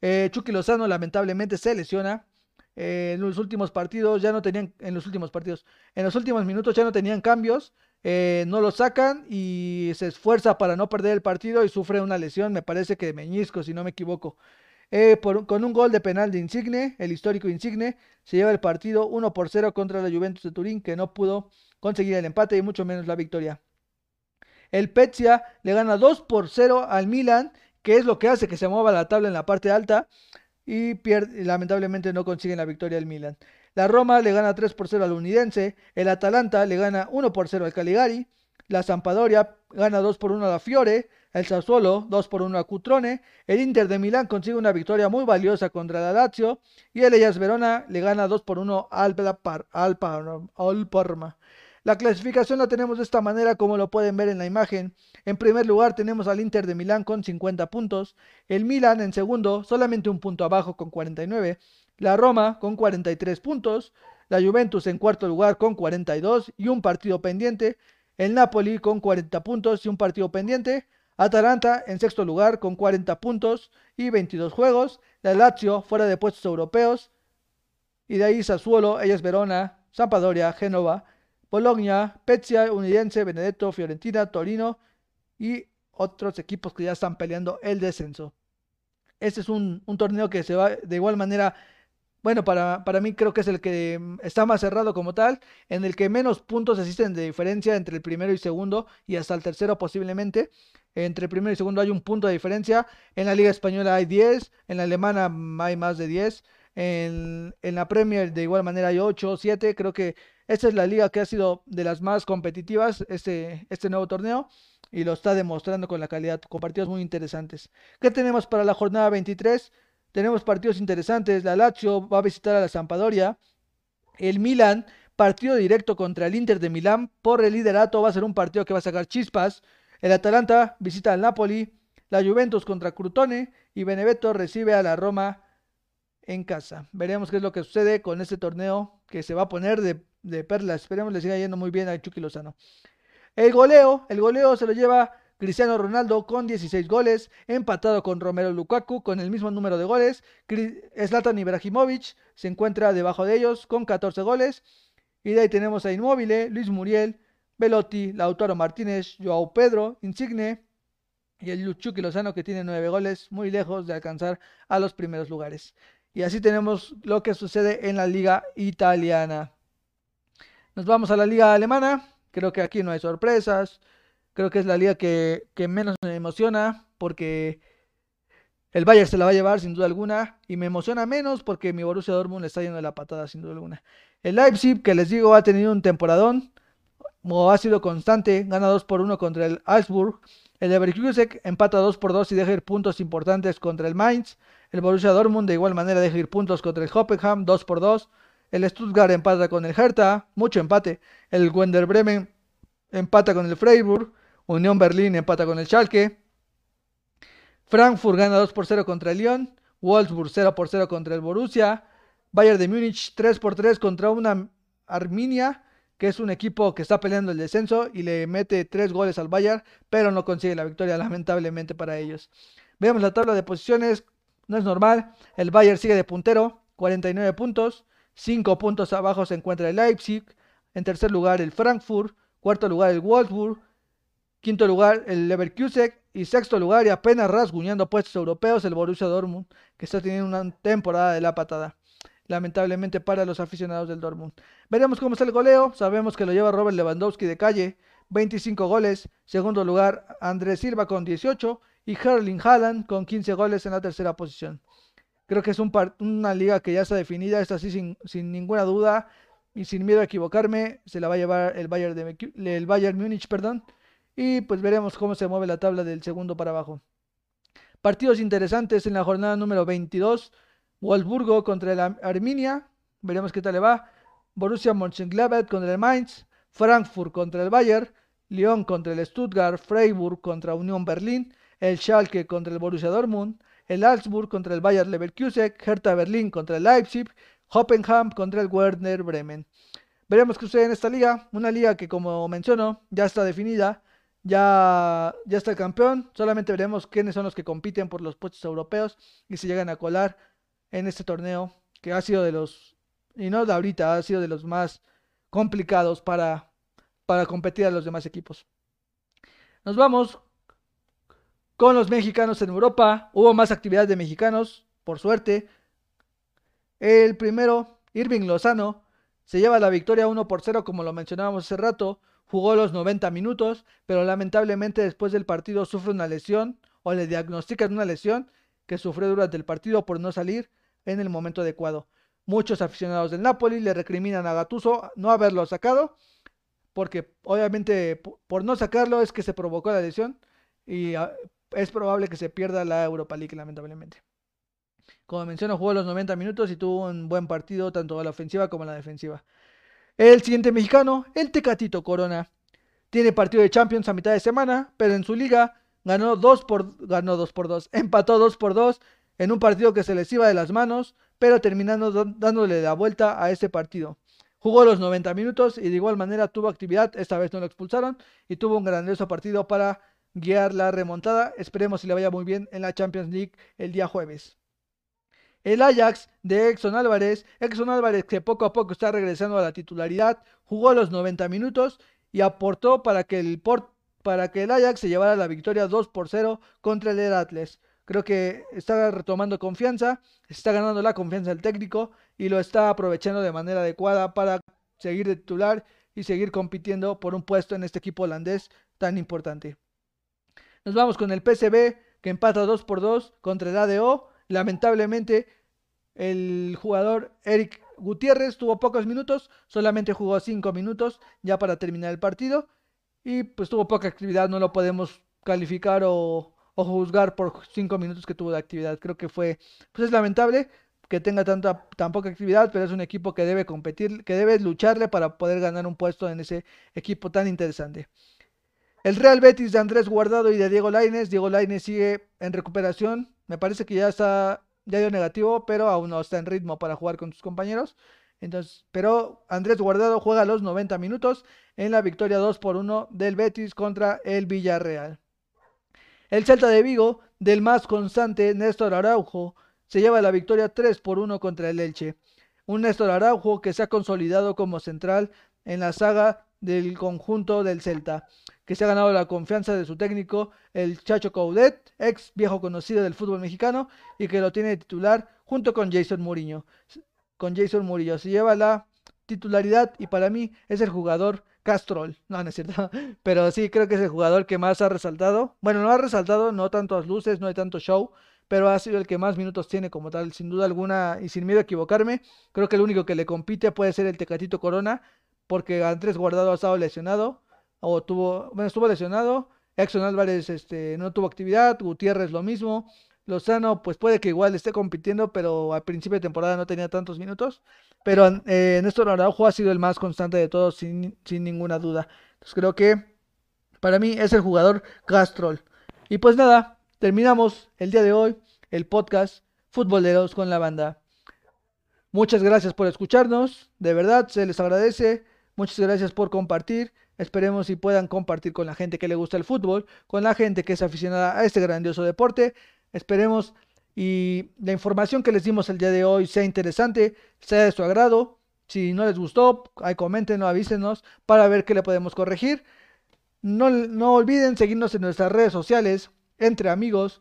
Eh, Chucky Lozano lamentablemente se lesiona. Eh, en los últimos partidos ya no tenían, en los últimos partidos, en los últimos minutos ya no tenían cambios. no lo sacan y se esfuerza para no perder el partido y sufre una lesión, me parece que de meñisco, si no me equivoco. Eh, con un gol de penal de Insigne, el histórico Insigne, se lleva el partido 1 por 0 contra la Juventus de Turín, que no pudo conseguir el empate y mucho menos la victoria. El Pezia le gana 2 por 0 al Milan, que es lo que hace que se mueva la tabla en la parte alta, y pierde, lamentablemente no consiguen la victoria al Milan. La Roma le gana 3 por 0 al Unidense, el Atalanta le gana 1 por 0 al Caligari, la Sampadoria gana 2 por 1 a la Fiore, el Sassuolo 2 por 1 a Cutrone, el Inter de Milán consigue una victoria muy valiosa contra la Lazio y el Ellas Verona le gana 2 por 1 al, al, al Parma. La clasificación la tenemos de esta manera como lo pueden ver en la imagen. En primer lugar tenemos al Inter de Milán con 50 puntos, el Milan en segundo solamente un punto abajo con 49, la Roma con 43 puntos, la Juventus en cuarto lugar con 42 y un partido pendiente, el Napoli con 40 puntos y un partido pendiente, Atalanta en sexto lugar con 40 puntos y 22 juegos. La Lazio fuera de puestos europeos. Y de ahí Sassuolo, Ellas Verona, Sampadoria, Génova, Bologna, Pezia, Unidense, Benedetto, Fiorentina, Torino y otros equipos que ya están peleando el descenso. Este es un, torneo que se va de igual manera bueno, para, para, mí creo que es el que mm, está más cerrado como tal, en el que menos puntos existen de diferencia entre el primero y segundo y hasta el tercero posiblemente. Entre el primero y segundo hay un punto de diferencia. En la Liga Española hay 10, en la Alemana hay más de 10. En, en la Premier de igual manera hay 8 o 7. Creo que esta es la liga que ha sido de las más competitivas este, este nuevo torneo y lo está demostrando con la calidad, con partidos muy interesantes. ¿Qué tenemos para la jornada 23? Tenemos partidos interesantes. La Lazio va a visitar a la Sampadoria. El Milan, partido directo contra el Inter de Milán por el liderato. Va a ser un partido que va a sacar chispas. El Atalanta visita al Napoli. La Juventus contra Crutone. Y Benevento recibe a la Roma en casa. Veremos qué es lo que sucede con este torneo que se va a poner de, de perlas. Esperemos le siga yendo muy bien a Chucky Lozano. El goleo, el goleo se lo lleva Cristiano Ronaldo con 16 goles, empatado con Romero Lukaku con el mismo número de goles. Zlatan Ibrahimovic se encuentra debajo de ellos con 14 goles. Y de ahí tenemos a Inmóvil, Luis Muriel Velotti, Lautaro Martínez, Joao Pedro, Insigne y el Luchuki Lozano que tiene nueve goles, muy lejos de alcanzar a los primeros lugares. Y así tenemos lo que sucede en la liga italiana. Nos vamos a la liga alemana. Creo que aquí no hay sorpresas. Creo que es la liga que, menos me emociona porque el Bayern se la va a llevar sin duda alguna y me emociona menos porque mi Borussia Dortmund le está yendo de la patada sin duda alguna. El Leipzig, que les digo, ha tenido un temporadón, o ha sido constante, gana 2 por 1 contra el Augsburg. El Leverkusen empata 2 por 2 y deja ir puntos importantes contra el Mainz. El Borussia Dortmund de igual manera deja ir puntos contra el Hoffenheim 2 por 2. El Stuttgart empata con el Hertha, mucho empate. El Wender Bremen empata con el Freiburg. Unión Berlín empata con el Schalke. Frankfurt gana 2 por 0 contra el Lyon. Wolfsburg 0 por 0 contra el Borussia. Bayern de Múnich 3 por 3 contra una Arminia, que es un equipo que está peleando el descenso y le mete 3 goles al Bayern, pero no consigue la victoria lamentablemente para ellos. Veamos la tabla de posiciones, no es normal. El Bayern sigue de puntero, 49 puntos. 5 puntos abajo se encuentra el Leipzig. En tercer lugar el Frankfurt. Cuarto lugar el Wolfsburg. Quinto lugar el Leverkusen y sexto lugar y apenas rasguñando puestos europeos el Borussia Dortmund, que está teniendo una temporada de la patada. Lamentablemente para los aficionados del Dortmund. Veremos cómo está el goleo. Sabemos que lo lleva Robert Lewandowski de calle, 25 goles. Segundo lugar Andrés Silva con 18 y Herling Haaland con 15 goles en la tercera posición. Creo que es una liga que ya está definida, está así sin, sin, ninguna duda y sin miedo a equivocarme. Se la va a llevar el Bayern, de, el Bayern Múnich, perdón. Y pues veremos cómo se mueve la tabla del segundo para abajo. Partidos interesantes en la jornada número 22. Wolfsburgo contra el Arminia. Veremos qué tal le va. Borussia Mönchengladbach contra el Mainz. Frankfurt contra el Bayern. Lyon contra el Stuttgart. Freiburg contra Unión Berlín. El Schalke contra el Borussia Dortmund. El Augsburg contra el Bayern Leverkusen. Hertha Berlín contra el Leipzig. Hoppenheim contra el Werner Bremen. Veremos qué sucede en esta liga. Una liga que, como menciono, ya está definida ya, está el campeón. Solamente veremos quiénes son los que compiten por los puestos europeos y si llegan a colar en este torneo que ha sido de los, y no de ahorita, ha sido de los más complicados para competir a los demás equipos. Nos vamos con los mexicanos en Europa. Hubo más actividad de mexicanos, por suerte. El primero, Irving Lozano, se lleva la victoria 1 por 0, como lo mencionábamos hace rato jugó los 90 minutos, pero lamentablemente después del partido sufre una lesión o le diagnostican una lesión que sufrió durante el partido por no salir en el momento adecuado. Muchos aficionados del Napoli le recriminan a Gatuso no haberlo sacado, porque obviamente por no sacarlo es que se provocó la lesión y ah, es probable que se pierda la Europa League lamentablemente. Como menciono, jugó los 90 minutos y tuvo un buen partido tanto a la ofensiva como a la defensiva. El siguiente mexicano, el Tecatito Corona. Tiene partido de Champions a mitad de semana, pero en su liga ganó 2 por ganó 2 por 2, empató 2 por 2 en un partido que se les iba de las manos, pero terminando dándole la vuelta a ese partido. Jugó los 90 minutos y de igual manera tuvo actividad, esta vez no lo expulsaron y tuvo un grandioso partido para guiar la remontada. Esperemos si le vaya muy bien en la Champions League el día jueves. El Ajax de Exxon Álvarez, Exxon Álvarez que poco a poco está regresando a la titularidad, jugó los 90 minutos y aportó para que el, para que el Ajax se llevara la victoria 2 por 0 contra el Atlas. Creo que está retomando confianza, está ganando la confianza del técnico y lo está aprovechando de manera adecuada para seguir de titular y seguir compitiendo por un puesto en este equipo holandés tan importante. Nos vamos con el PSV que empata 2 por 2 contra el ADO Lamentablemente, el jugador Eric Gutiérrez tuvo pocos minutos, solamente jugó 5 minutos ya para terminar el partido y pues tuvo poca actividad, no lo podemos calificar o, juzgar por 5 minutos que tuvo de actividad. Creo que fue, pues es lamentable que tenga tanta, tan poca actividad, pero es un equipo que debe competir, que debe lucharle para poder ganar un puesto en ese equipo tan interesante. El Real Betis de Andrés Guardado y de Diego Laines. Diego Laines sigue en recuperación. Me parece que ya está, ya dio negativo, pero aún no está en ritmo para jugar con sus compañeros. Entonces, pero Andrés Guardado juega los 90 minutos en la victoria 2 por 1 del Betis contra el Villarreal. El Celta de Vigo, del más constante Néstor Araujo, se lleva la victoria 3 por 1 contra el Elche. Un Néstor Araujo que se ha consolidado como central en la saga del conjunto del Celta, que se ha ganado la confianza de su técnico, el Chacho Coudet, ex viejo conocido del fútbol mexicano, y que lo tiene de titular junto con Jason Murillo. Con Jason Murillo se lleva la titularidad y para mí es el jugador Castrol. No, no es cierto. Pero sí, creo que es el jugador que más ha resaltado. Bueno, no ha resaltado, no tantas luces, no hay tanto show, pero ha sido el que más minutos tiene como tal, sin duda alguna, y sin miedo a equivocarme. Creo que el único que le compite puede ser el Tecatito Corona, porque Andrés Guardado ha estado lesionado, o tuvo, bueno, estuvo lesionado. Exxon Álvarez este, no tuvo actividad, Gutiérrez lo mismo. Lozano, pues puede que igual esté compitiendo, pero al principio de temporada no tenía tantos minutos. Pero eh, Néstor Araujo ha sido el más constante de todos, sin, sin ninguna duda. Entonces creo que para mí es el jugador Castrol. Y pues nada, terminamos el día de hoy el podcast Futboleros con la banda. Muchas gracias por escucharnos, de verdad se les agradece. Muchas gracias por compartir. Esperemos si puedan compartir con la gente que le gusta el fútbol, con la gente que es aficionada a este grandioso deporte. Esperemos y la información que les dimos el día de hoy sea interesante, sea de su agrado. Si no les gustó, ahí comenten o avísenos para ver qué le podemos corregir. No, no olviden seguirnos en nuestras redes sociales, entre amigos,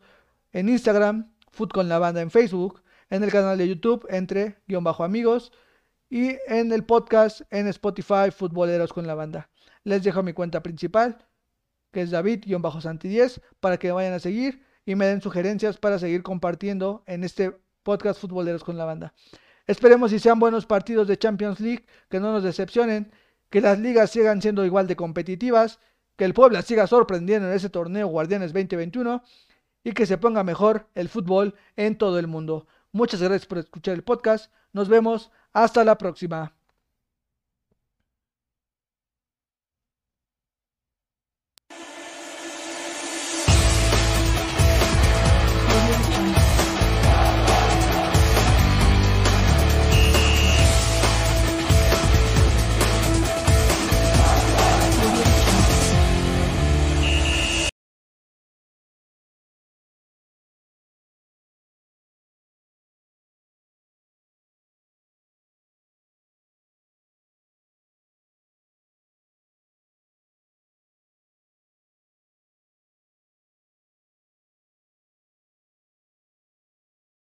en Instagram, Food con la banda en Facebook, en el canal de YouTube, entre guion bajo amigos, y en el podcast en Spotify, Futboleros con la banda. Les dejo mi cuenta principal, que es David-Santi10, para que vayan a seguir y me den sugerencias para seguir compartiendo en este podcast Futboleros con la banda. Esperemos y sean buenos partidos de Champions League, que no nos decepcionen, que las ligas sigan siendo igual de competitivas, que el Puebla siga sorprendiendo en ese torneo Guardianes 2021 y que se ponga mejor el fútbol en todo el mundo. Muchas gracias por escuchar el podcast. Nos vemos. Hasta la próxima.